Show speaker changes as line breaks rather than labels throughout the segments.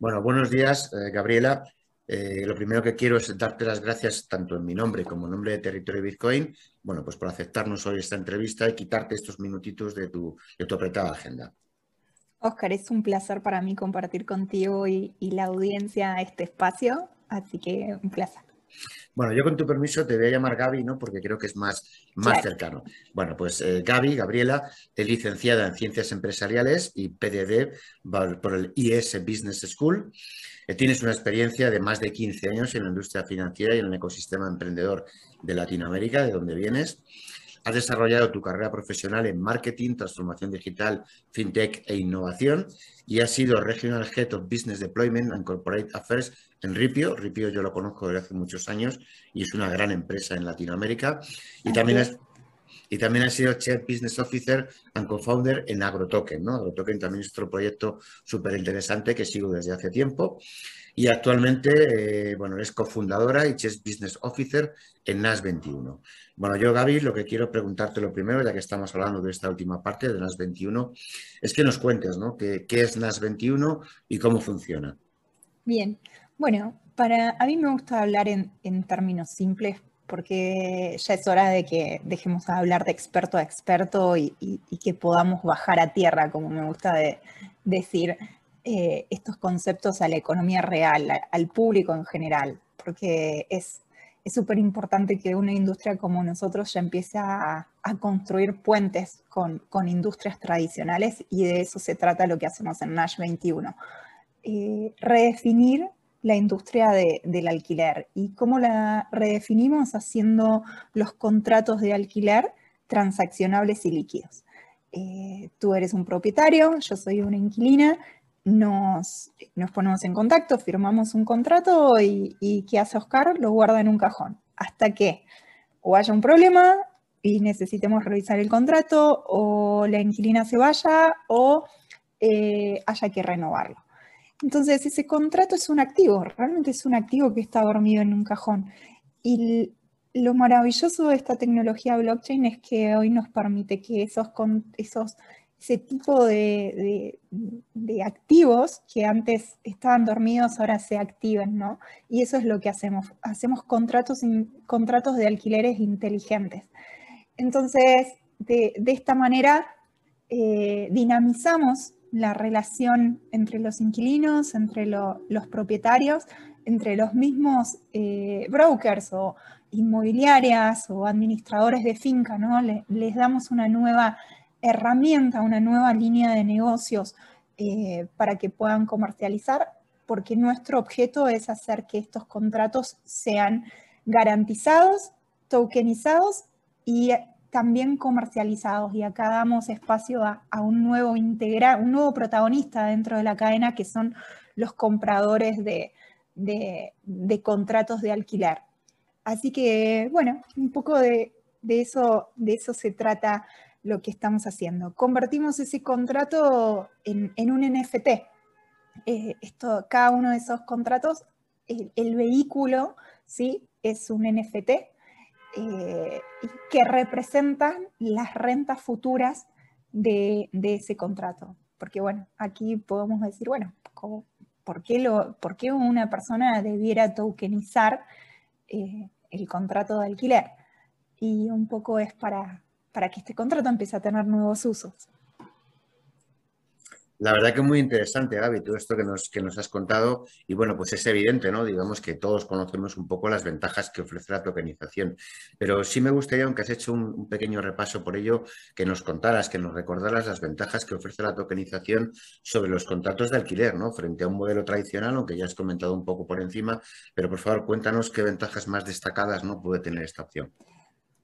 Bueno, buenos días, eh, Gabriela. Eh, lo primero que quiero es darte las gracias tanto en mi nombre como en nombre de Territorio Bitcoin, bueno, pues por aceptarnos hoy esta entrevista y quitarte estos minutitos de tu, de tu apretada agenda.
Oscar, es un placer para mí compartir contigo y, y la audiencia este espacio, así que un placer.
Bueno, yo con tu permiso te voy a llamar Gaby, ¿no? Porque creo que es más, más cercano. Bueno, pues eh, Gaby, Gabriela, es licenciada en Ciencias Empresariales y PDD por el IS Business School. Eh, tienes una experiencia de más de 15 años en la industria financiera y en el ecosistema emprendedor de Latinoamérica, de donde vienes. Has desarrollado tu carrera profesional en marketing, transformación digital, fintech e innovación y has sido Regional Head of Business Deployment and Corporate Affairs en Ripio. Ripio yo lo conozco desde hace muchos años y es una gran empresa en Latinoamérica. Y también has, y también has sido Chief Business Officer and Co-Founder en AgroToken. ¿no? AgroToken también es otro proyecto súper interesante que sigo desde hace tiempo. Y actualmente, eh, bueno, es cofundadora y Chief Business Officer en NAS21. Bueno, yo, Gaby, lo que quiero preguntarte lo primero, ya que estamos hablando de esta última parte de NAS21, es que nos cuentes, ¿no? ¿Qué, es NAS21 y cómo funciona?
Bien, bueno, para, a mí me gusta hablar en, términos simples porque ya es hora de que dejemos de hablar de experto a experto y, que podamos bajar a tierra, como me gusta decir, eh, estos conceptos a la economía real, al público en general, porque es súper importante que una industria como nosotros ya empiece a, construir puentes con, industrias tradicionales y de eso se trata lo que hacemos en Nash 21. Eh, redefinir la industria del alquiler. ¿Y cómo la redefinimos? Haciendo los contratos de alquiler transaccionables y líquidos. Eh, tú eres un propietario, yo soy una inquilina, nos, nos ponemos en contacto, firmamos un contrato y, y, ¿qué hace Oscar? Lo guarda en un cajón. Hasta que o haya un problema y necesitemos revisar el contrato, o la inquilina se vaya, o eh, haya que renovarlo. Entonces, ese contrato es un activo, realmente es un activo que está dormido en un cajón. Y lo maravilloso de esta tecnología blockchain es que hoy nos permite que esos, esos ese tipo de, activos que antes estaban dormidos ahora se activen, ¿no? Y eso es lo que hacemos. Hacemos contratos, contratos de alquileres inteligentes. Entonces, de, esta manera, eh, dinamizamos la relación entre los inquilinos, entre los propietarios, entre los mismos eh, brokers o inmobiliarias o administradores de finca, ¿no? les damos una nueva herramienta, una nueva línea de negocios eh, para que puedan comercializar, porque nuestro objeto es hacer que estos contratos sean garantizados, tokenizados y también comercializados y acá damos espacio a, un nuevo integral, un nuevo protagonista dentro de la cadena que son los compradores de, contratos de alquiler. Así que, bueno, un poco de, eso, de eso se trata lo que estamos haciendo. Convertimos ese contrato en, un NFT. Eh, esto, cada uno de esos contratos, el, vehículo, ¿sí? Es un NFT eh, que representan las rentas futuras de, ese contrato. Porque bueno, aquí podemos decir, bueno, ¿por, qué lo, ¿por, qué una persona debiera tokenizar eh, el contrato de alquiler? Y un poco es para, para que este contrato empiece a tener nuevos usos.
La verdad que es muy interesante, Gaby, todo esto que nos, que nos has contado. Y bueno, pues es evidente, ¿no? Digamos que todos conocemos un poco las ventajas que ofrece la tokenización. Pero sí me gustaría, aunque has hecho un, pequeño repaso por ello, que nos contaras, que nos recordaras las ventajas que ofrece la tokenización sobre los contratos de alquiler, ¿no? Frente a un modelo tradicional, aunque ya has comentado un poco por encima. Pero por favor, cuéntanos qué ventajas más destacadas ¿no? puede tener esta opción.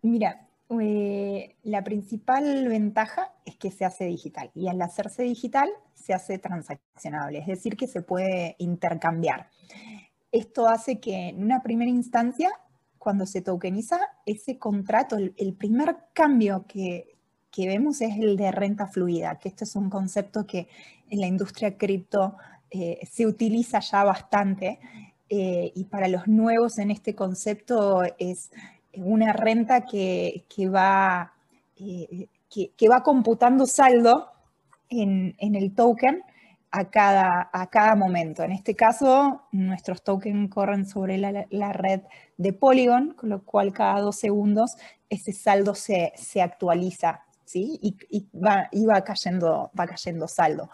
Mira, eh, la principal ventaja es que se hace digital y al hacerse digital se hace transaccionable, es decir, que se puede intercambiar. Esto hace que en una primera instancia, cuando se tokeniza, ese contrato, el, primer cambio que, vemos es el de renta fluida, que esto es un concepto que en la industria cripto eh, se utiliza ya bastante eh, y para los nuevos en este concepto es una renta que, va, eh, que, va computando saldo en, el token a cada, a cada momento. En este caso, nuestros tokens corren sobre la, red de Polygon, con lo cual cada dos segundos ese saldo se, actualiza ¿sí? y, va, cayendo, va cayendo saldo.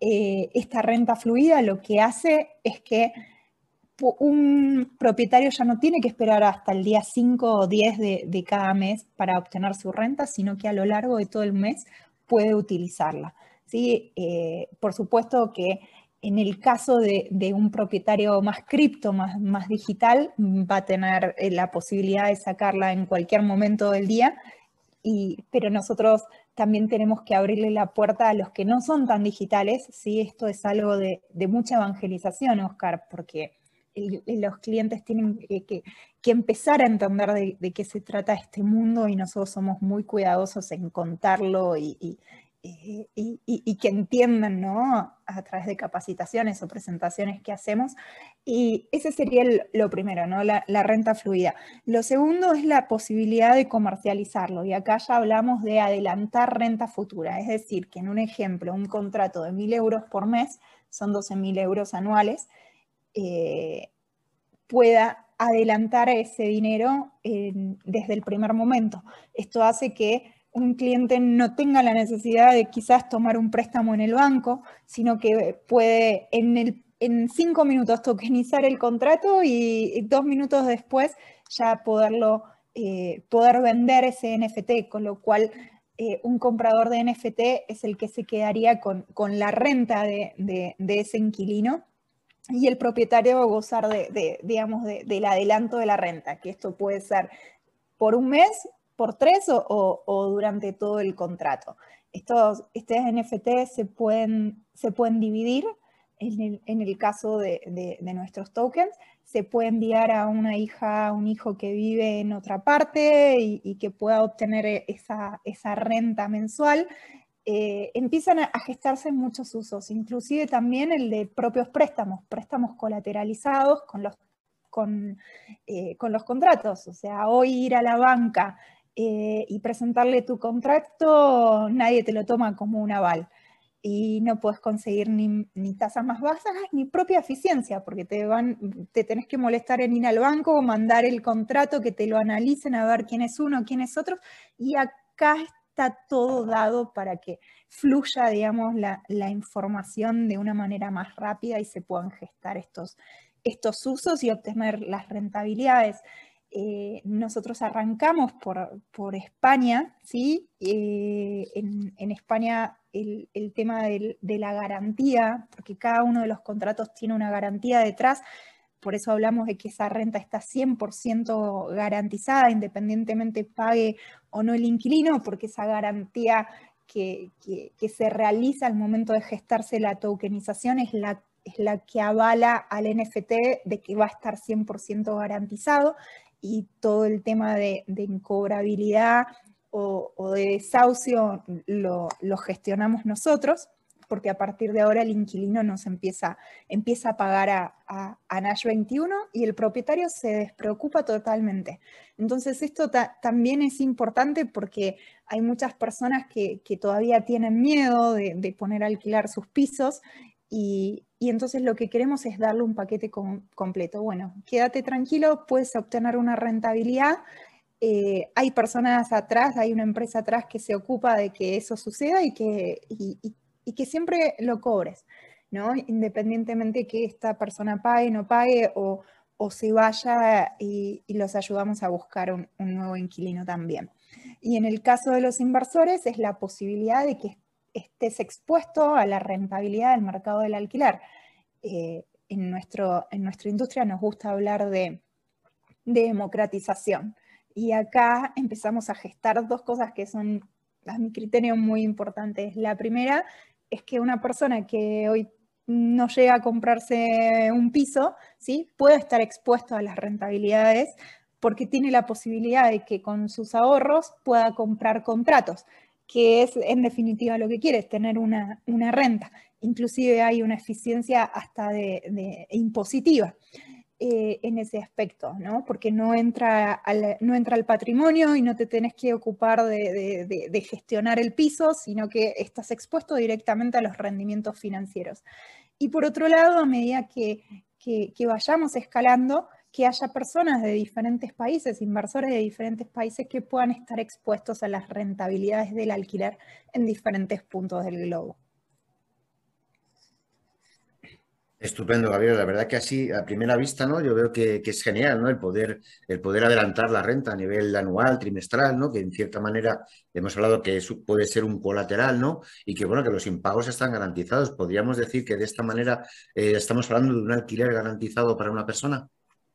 Eh, esta renta fluida lo que hace es que un propietario ya no tiene que esperar hasta el día 5 o 10 de, cada mes para obtener su renta, sino que a lo largo de todo el mes puede utilizarla. ¿sí? Eh, por supuesto que en el caso de, un propietario más cripto, más, más, digital, va a tener eh, la posibilidad de sacarla en cualquier momento del día, y, pero nosotros también tenemos que abrirle la puerta a los que no son tan digitales. ¿sí? Esto es algo de, de mucha evangelización, Oscar, porque los clientes tienen que, empezar a entender de, qué se trata este mundo y nosotros somos muy cuidadosos en contarlo y, que entiendan ¿no? a través de capacitaciones o presentaciones que hacemos. Y ese sería lo primero, ¿no? La, la, renta fluida. Lo segundo es la posibilidad de comercializarlo. Y acá ya hablamos de adelantar renta futura. Es decir, que en un ejemplo, un contrato de 1.000 euros por mes son 12.000 euros anuales eh, pueda adelantar ese dinero desde el primer momento. Esto hace que un cliente no tenga la necesidad de quizás tomar un préstamo en el banco, sino que puede en, cinco minutos tokenizar el contrato y dos minutos después ya poderlo, eh, poder vender ese NFT, con lo cual eh, un comprador de NFT es el que se quedaría con, la renta de ese inquilino y el propietario va a gozar de, digamos, del adelanto de la renta, que esto puede ser por un mes, por tres o, durante todo el contrato. Estos, estos NFT se pueden, se pueden dividir en el, caso de, nuestros tokens, se puede enviar a una hija, a un hijo que vive en otra parte y, que pueda obtener esa, esa renta mensual. Eh, empiezan a gestarse muchos usos, inclusive también el de propios préstamos, préstamos colateralizados con los, con, eh, con los contratos. O sea, hoy ir a la banca eh, y presentarle tu contrato, nadie te lo toma como un aval. Y no puedes conseguir ni, ni tasas más bajas ni propia eficiencia, porque te, van, te tenés que molestar en ir al banco o mandar el contrato, que te lo analicen a ver quién es uno, quién es otro. Y acá está todo dado para que fluya, digamos, la, información de una manera más rápida y se puedan gestar estos, estos usos y obtener las rentabilidades. Eh, nosotros arrancamos por, España, ¿sí? Eh, en, España el, tema de la garantía, porque cada uno de los contratos tiene una garantía detrás, por eso hablamos de que esa renta está 100% garantizada, independientemente pague o no el inquilino, porque esa garantía que, se realiza al momento de gestarse la tokenización es la, que avala al NFT de que va a estar 100% garantizado y todo el tema de, incobrabilidad o, de desahucio lo gestionamos nosotros porque a partir de ahora el inquilino nos empieza, empieza a pagar a, a, Nash 21 y el propietario se despreocupa totalmente. Entonces esto también es importante porque hay muchas personas que, todavía tienen miedo de, poner a alquilar sus pisos y, entonces lo que queremos es darle un paquete completo. Bueno, quédate tranquilo, puedes obtener una rentabilidad. Eh, hay personas atrás, hay una empresa atrás que se ocupa de que eso suceda y que y que siempre lo cobres, ¿no? Independientemente que esta persona pague, no pague o, se vaya y, los ayudamos a buscar un, nuevo inquilino también. Y en el caso de los inversores es la posibilidad de que estés expuesto a la rentabilidad del mercado del alquiler. Eh, en, nuestro, en nuestra industria nos gusta hablar de, democratización. Y acá empezamos a gestar dos cosas que son, a mi criterio, muy importantes. La primera es que una persona que hoy no llega a comprarse un piso, ¿sí? puede estar expuesto a las rentabilidades porque tiene la posibilidad de que con sus ahorros pueda comprar contratos, que es en definitiva lo que quiere, es tener una, una renta inclusive hay una eficiencia hasta de, impositiva. Eh, en ese aspecto, ¿no? Porque no entra, al, no entra al patrimonio y no te tenés que ocupar de, gestionar el piso, sino que estás expuesto directamente a los rendimientos financieros. Y por otro lado, a medida que, que vayamos escalando, que haya personas de diferentes países, inversores de diferentes países que puedan estar expuestos a las rentabilidades del alquiler en diferentes puntos del globo.
Estupendo, Gabriel. La verdad que así, a primera vista, ¿no? Yo veo que, es genial, ¿no? El poder, el poder adelantar la renta a nivel anual, trimestral, ¿no? Que en cierta manera hemos hablado que eso puede ser un colateral, ¿no? Y que, bueno, que los impagos están garantizados. ¿Podríamos decir que de esta manera eh, estamos hablando de un alquiler garantizado para una persona?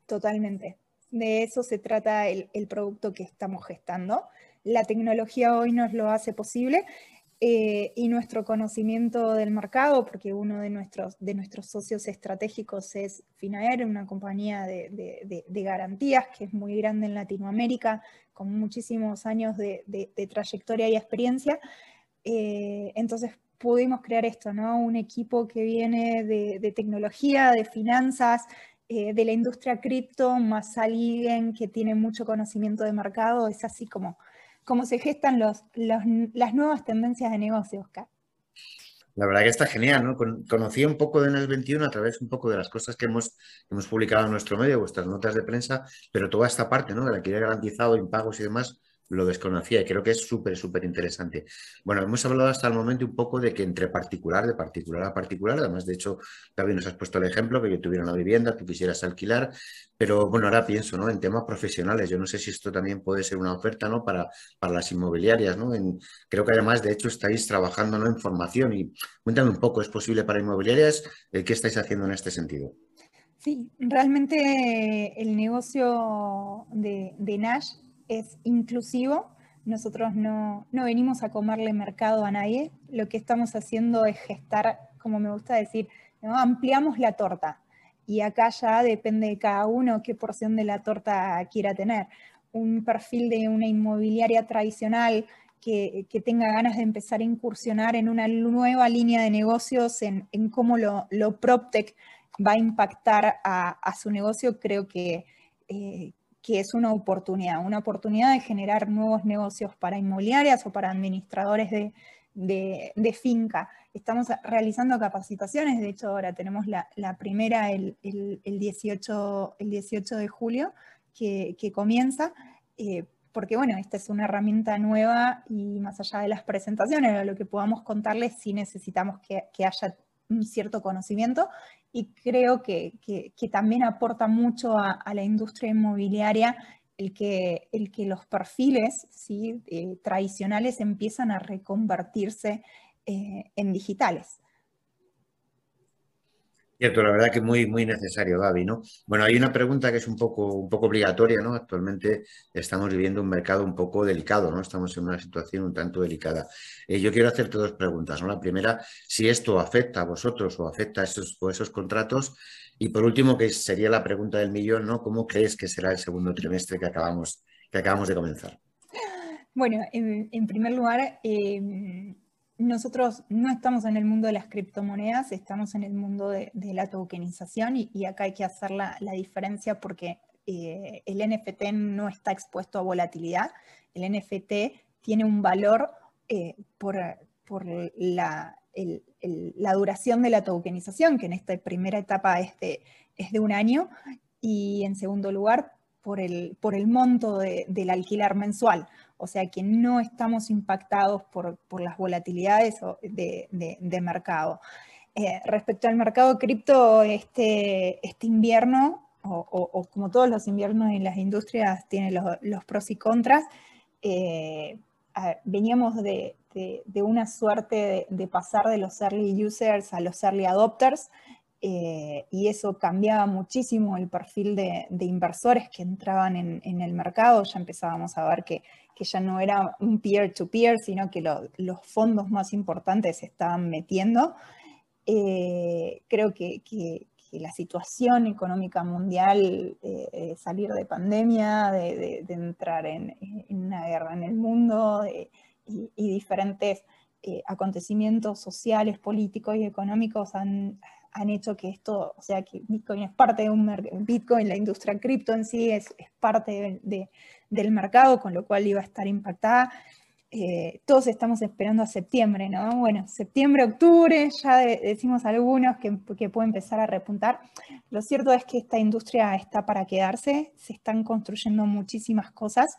Totalmente. De eso se trata el producto que estamos gestando. La tecnología hoy nos lo hace posible eh, y nuestro conocimiento del mercado, porque uno de nuestros, de nuestros socios estratégicos es Finaer, una compañía de, garantías que es muy grande en Latinoamérica, con muchísimos años de, trayectoria y experiencia. Eh, entonces pudimos crear esto, ¿no? Un equipo que viene de, tecnología, de finanzas, eh, de la industria cripto, más alguien que tiene mucho conocimiento de mercado, es así como cómo se gestan los, las nuevas tendencias de negocio, Oscar.
La verdad que está genial, ¿no? Conocí un poco de NES 21 a través un poco de las cosas que hemos, hemos publicado en nuestro medio, vuestras notas de prensa, pero toda esta parte, ¿no? De la que garantizado, impagos y demás, lo desconocía y creo que es súper, súper interesante. Bueno, hemos hablado hasta el momento un poco de que entre particular, de particular a particular, además, de hecho, Gaby nos has puesto el ejemplo que yo tuviera una vivienda, tú quisieras alquilar, pero bueno, ahora pienso, ¿no? En temas profesionales, yo no sé si esto también puede ser una oferta, ¿no? Para, para las inmobiliarias, ¿no? Creo que además, de hecho, estáis trabajando, ¿no? En formación y cuéntame un poco, ¿es posible para inmobiliarias? Eh, ¿Qué estáis haciendo en este sentido?
Sí, realmente el negocio de, de Nash es inclusivo. Nosotros no, venimos a comerle mercado a nadie. Lo que estamos haciendo es gestar, como me gusta decir, ampliamos la torta. Y acá ya depende de cada uno qué porción de la torta quiera tener. Un perfil de una inmobiliaria tradicional que, tenga ganas de empezar a incursionar en una nueva línea de negocios, en, cómo lo, lo PropTech va a impactar a, su negocio, creo que, eh, que es una oportunidad, una oportunidad de generar nuevos negocios para inmobiliarias o para administradores de, finca. Estamos realizando capacitaciones, de hecho ahora tenemos la, primera el, 18, el 18 de julio que, comienza, eh, porque bueno, esta es una herramienta nueva y más allá de las presentaciones, lo que podamos contarles, sí necesitamos que, que haya un cierto conocimiento y creo que, también aporta mucho a, la industria inmobiliaria el que, el que los perfiles ¿sí? Eh, tradicionales empiezan a reconvertirse eh, en digitales.
Cierto, la verdad que muy, muy necesario, Gaby, ¿no? Bueno, hay una pregunta que es un poco, un poco obligatoria, ¿no? Actualmente estamos viviendo un mercado un poco delicado, ¿no? Estamos en una situación un tanto delicada. Eh, yo quiero hacerte dos preguntas, ¿no? La primera, si esto afecta a vosotros o afecta a esos, esos contratos. Y por último, que sería la pregunta del millón, ¿no? ¿Cómo crees que será el segundo trimestre que acabamos, que acabamos de comenzar?
Bueno, en, primer lugar, eh, nosotros no estamos en el mundo de las criptomonedas, estamos en el mundo de, la tokenización y, acá hay que hacer la, diferencia porque eh, el NFT no está expuesto a volatilidad. El NFT tiene un valor eh, por, la, duración de la tokenización, que en esta primera etapa es de, un año, y en segundo lugar por el monto del alquiler mensual, o sea que no estamos impactados por, las volatilidades de, mercado. Eh, respecto al mercado cripto, este, este invierno, o, como todos los inviernos en las industrias, tiene los, pros y contras. Eh, veníamos de, una suerte de, pasar de los early users a los early adopters, eh, y eso cambiaba muchísimo el perfil de, inversores que entraban en, el mercado. Ya empezábamos a ver que, ya no era un peer-to-peer, sino que los fondos más importantes se estaban metiendo. Eh, creo que, la situación económica mundial, eh, salir de pandemia, de, entrar en, una guerra en el mundo y, diferentes acontecimientos sociales, políticos y económicos han, han hecho que esto, o sea, que Bitcoin es parte de un Bitcoin, la industria cripto en sí es, parte del mercado, con lo cual iba a estar impactada. Eh, todos estamos esperando a septiembre, ¿no? Bueno, septiembre, octubre, ya decimos algunos que, que puede empezar a repuntar. Lo cierto es que esta industria está para quedarse, se están construyendo muchísimas cosas.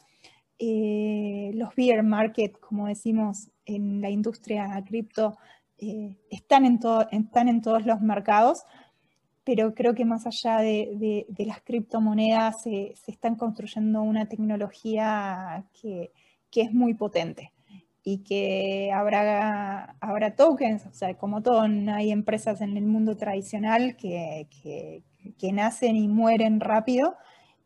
Eh, los beer market, como decimos en la industria cripto, eh, están, en están en todos los mercados, pero creo que más allá de, las criptomonedas se están construyendo una tecnología que, es muy potente y que habrá, habrá tokens, o sea, como todo, hay empresas en el mundo tradicional que, nacen y mueren rápido,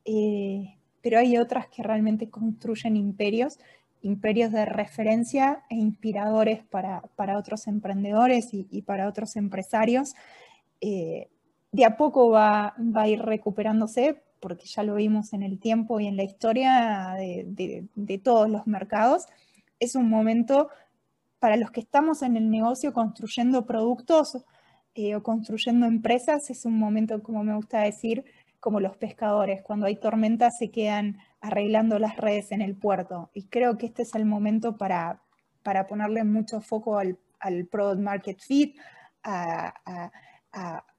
eh, pero hay otras que realmente construyen imperios imperios de referencia e inspiradores para, otros emprendedores y, para otros empresarios. Eh, de a poco va, a ir recuperándose, porque ya lo vimos en el tiempo y en la historia de, todos los mercados. Es un momento para los que estamos en el negocio construyendo productos eh, o construyendo empresas, es un momento, como me gusta decir, como los pescadores, cuando hay tormentas se quedan arreglando las redes en el puerto. Y creo que este es el momento para, para ponerle mucho foco al, al Product Market Fit, a,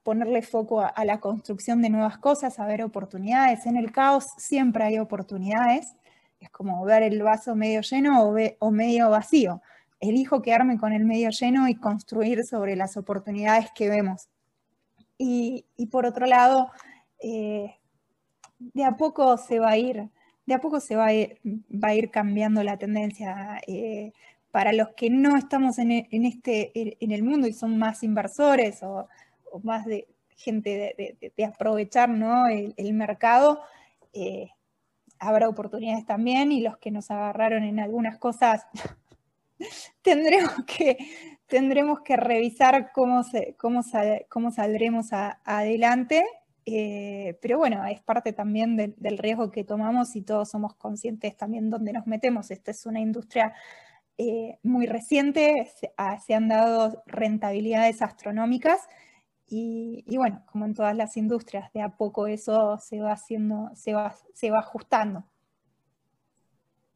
ponerle foco a, la construcción de nuevas cosas, a ver oportunidades. En el caos siempre hay oportunidades. Es como ver el vaso medio lleno o, o medio vacío. Elijo quedarme con el medio lleno y construir sobre las oportunidades que vemos. Y por otro lado, eh, de a poco se va a ir, de a poco se va a ir, cambiando la tendencia. Eh, para los que no estamos en, e, este, en el mundo y son más inversores o, más de gente de, aprovechar el, mercado, eh, habrá oportunidades también y los que nos agarraron en algunas cosas tendremos que, tendremos que revisar cómo, cómo, cómo saldremos adelante eh, pero bueno, es parte también del riesgo que tomamos y todos somos conscientes también dónde nos metemos. Esta es una industria eh, muy reciente, ah, se, han dado rentabilidades astronómicas y, bueno, como en todas las industrias, de a poco eso se va haciendo, se va, se va ajustando.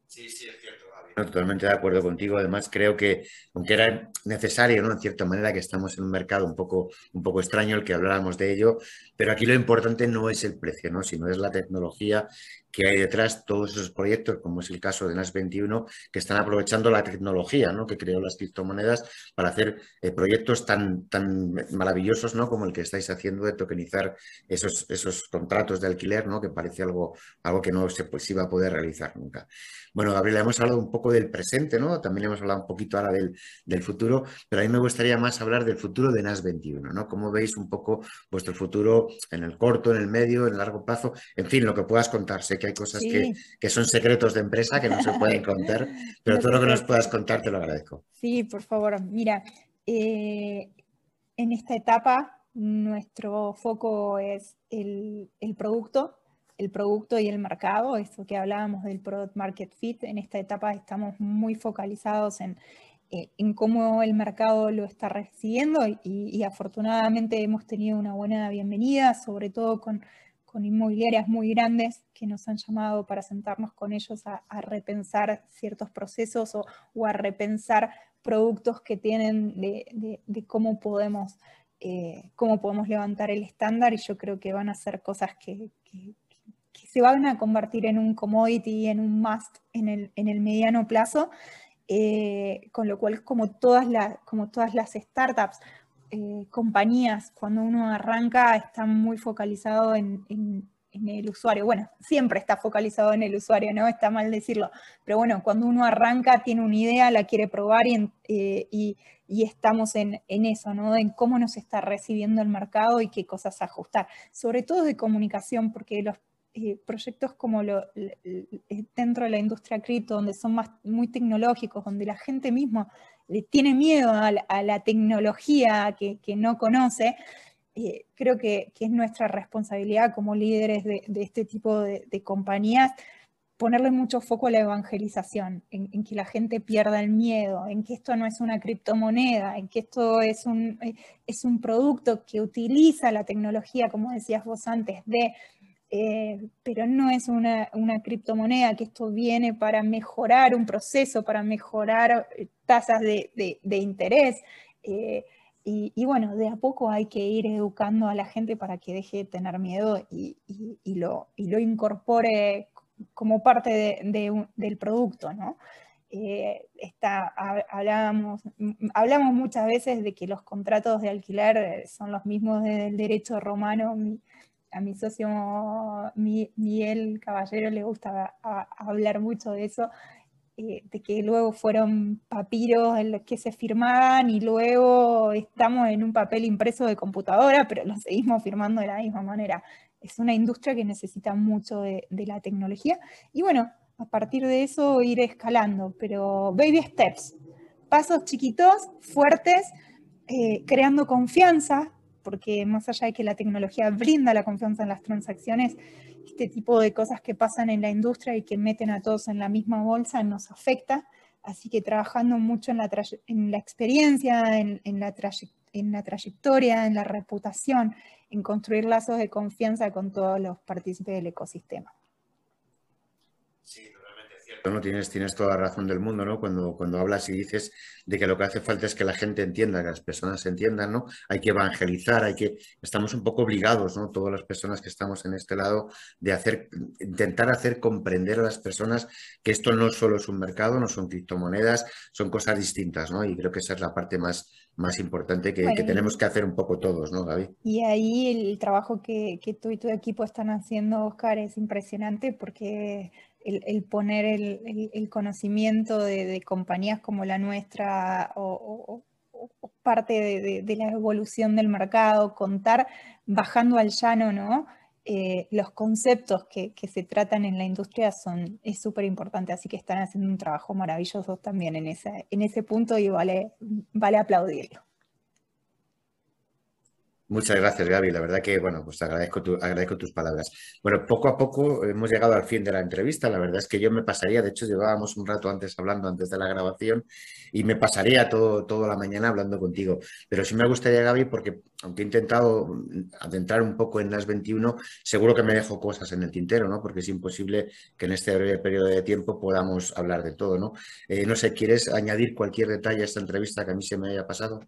Sí, sí, es cierto totalmente de acuerdo contigo. Además, creo que, aunque era necesario, ¿no? En cierta manera, que estamos en un mercado un poco, un poco extraño, el que habláramos de ello, pero aquí lo importante no es el precio, ¿no? Sino es la tecnología que hay detrás todos esos proyectos, como es el caso de NAS 21, que están aprovechando la tecnología ¿no? que creó las criptomonedas para hacer eh, proyectos tan, tan maravillosos ¿no? como el que estáis haciendo de tokenizar esos, esos contratos de alquiler, ¿no? que parece algo, algo que no se pues, iba a poder realizar nunca. Bueno, Gabriela, hemos hablado un poco del presente, ¿no? también hemos hablado un poquito ahora del, del futuro, pero a mí me gustaría más hablar del futuro de NAS 21. ¿no? ¿Cómo veis un poco vuestro futuro en el corto, en el medio, en el largo plazo? En fin, lo que puedas contarse que hay cosas que, son secretos de empresa que no se pueden contar, pero todo lo que nos puedas contar te lo agradezco.
Sí, por favor. Mira, eh, en esta etapa nuestro foco es el, producto, el producto y el mercado, eso que hablábamos del Product Market Fit. En esta etapa estamos muy focalizados en, eh, en cómo el mercado lo está recibiendo y, y, afortunadamente hemos tenido una buena bienvenida, sobre todo con con inmobiliarias muy grandes que nos han llamado para sentarnos con ellos a, repensar ciertos procesos o, a repensar productos que tienen de, cómo, podemos, eh, cómo podemos levantar el estándar. Y yo creo que van a ser cosas que, se van a convertir en un commodity, en un must en el, en el mediano plazo, eh, con lo cual como todas, las, como todas las startups, eh, compañías, cuando uno arranca, están muy focalizados en, el usuario. Bueno, siempre está focalizado en el usuario, ¿no? Está mal decirlo. Pero bueno, cuando uno arranca, tiene una idea, la quiere probar y, eh, estamos en, eso, ¿no? En cómo nos está recibiendo el mercado y qué cosas ajustar. Sobre todo de comunicación, porque los eh, proyectos como lo, dentro de la industria cripto, donde son más, muy tecnológicos, donde la gente misma tiene miedo a la, tecnología que, no conoce, eh, creo que, es nuestra responsabilidad como líderes de, este tipo de, compañías ponerle mucho foco a la evangelización, en, que la gente pierda el miedo, en que esto no es una criptomoneda, en que esto es un, eh, es un producto que utiliza la tecnología, como decías vos antes, de eh, pero no es una, criptomoneda, que esto viene para mejorar un proceso, para mejorar eh, tasas de, interés. Eh, y, bueno, de a poco hay que ir educando a la gente para que deje de tener miedo y, lo, incorpore como parte del producto, ¿no? hablamos, hablamos muchas veces de que los contratos de alquiler son los mismos del derecho romano a mi socio Miguel Caballero le gusta hablar mucho de eso, eh, de que luego fueron papiros en los que se firmaban y luego estamos en un papel impreso de computadora, pero lo seguimos firmando de la misma manera. Es una industria que necesita mucho de, la tecnología y bueno, a partir de eso ir escalando, pero baby steps, pasos chiquitos, fuertes, eh, creando confianza, porque más allá de que la tecnología brinda la confianza en las transacciones, este tipo de cosas que pasan en la industria y que meten a todos en la misma bolsa nos afecta. Así que trabajando mucho en la, en la experiencia, en, la trayectoria, en la reputación, en construir lazos de confianza con todos los partícipes del ecosistema.
No tienes, tienes toda la razón del mundo, ¿no? Cuando, cuando hablas y dices de que lo que hace falta es que la gente entienda, que las personas entiendan, ¿no? Hay que evangelizar, hay que, estamos un poco obligados, ¿no? Todas las personas que estamos en este lado, de hacer, intentar hacer comprender a las personas que esto no solo es un mercado, no son criptomonedas, son cosas distintas, ¿no? Y creo que esa es la parte más, más importante que, tenemos que hacer un poco todos, ¿no, Gaby?
Y ahí el trabajo que, que tú y tu equipo están haciendo, Oscar, es impresionante porque el, poner el, conocimiento de, compañías como la nuestra o, parte de, la evolución del mercado, contar bajando al llano, ¿no? Eh, los conceptos que, se tratan en la industria son, es súper importante, así que están haciendo un trabajo maravilloso también en ese, en ese punto y vale, vale aplaudirlo.
Muchas gracias, Gaby. La verdad que, bueno, pues agradezco, tus palabras. Bueno, poco a poco hemos llegado al fin de la entrevista. La verdad es que yo me pasaría, de hecho, llevábamos un rato antes hablando, antes de la grabación, y me pasaría todo, toda la mañana hablando contigo. Pero sí me gustaría, Gaby, porque aunque he intentado adentrar un poco en las 21, seguro que me dejo cosas en el tintero, ¿no? Porque es imposible que en este breve periodo de tiempo podamos hablar de todo, ¿no? Eh, no sé, ¿quieres añadir cualquier detalle a esta entrevista que a mí se me haya pasado?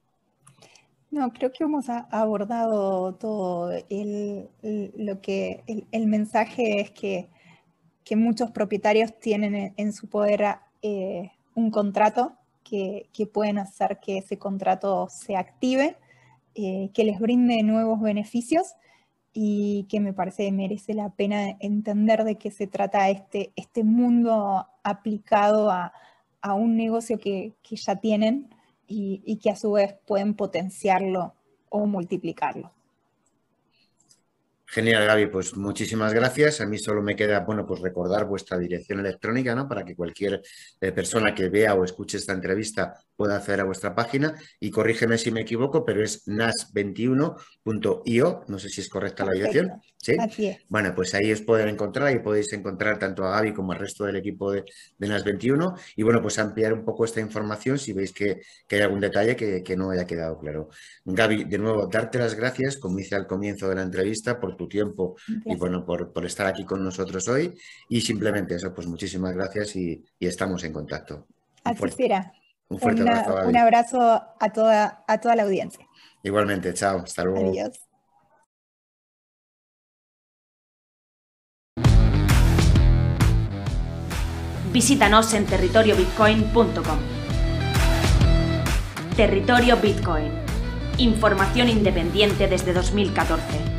No, creo que hemos abordado todo. El, lo que, el, mensaje es que, muchos propietarios tienen en, su poder eh, un contrato que, pueden hacer que ese contrato se active, eh, que les brinde nuevos beneficios y que me parece que merece la pena entender de qué se trata este, este mundo aplicado a, un negocio que, que ya tienen y, que a su vez pueden potenciarlo o multiplicarlo.
Genial, Gaby, pues muchísimas gracias. A mí solo me queda, bueno, pues recordar vuestra dirección electrónica, ¿no? Para que cualquier eh, persona que vea o escuche esta entrevista pueda acceder a vuestra página. Y corrígeme si me equivoco, pero es nas21.io, no sé si es correcta la dirección. ¿Sí? Bueno, pues ahí os pueden encontrar y podéis encontrar tanto a Gaby como al resto del equipo de, NAS21 y bueno, pues ampliar un poco esta información si veis que, hay algún detalle que, no haya quedado claro. Gaby, de nuevo, darte las gracias, como hice al comienzo de la entrevista, por tu tiempo y bueno, por, estar aquí con nosotros hoy y simplemente eso, pues muchísimas gracias y, estamos en contacto.
Así será. Un fuerte abrazo. A toda, a toda la audiencia.
Igualmente, chao, hasta luego.
Adiós.
Visítanos en territoriobitcoin.com. Territorio Bitcoin. Información independiente desde 2014.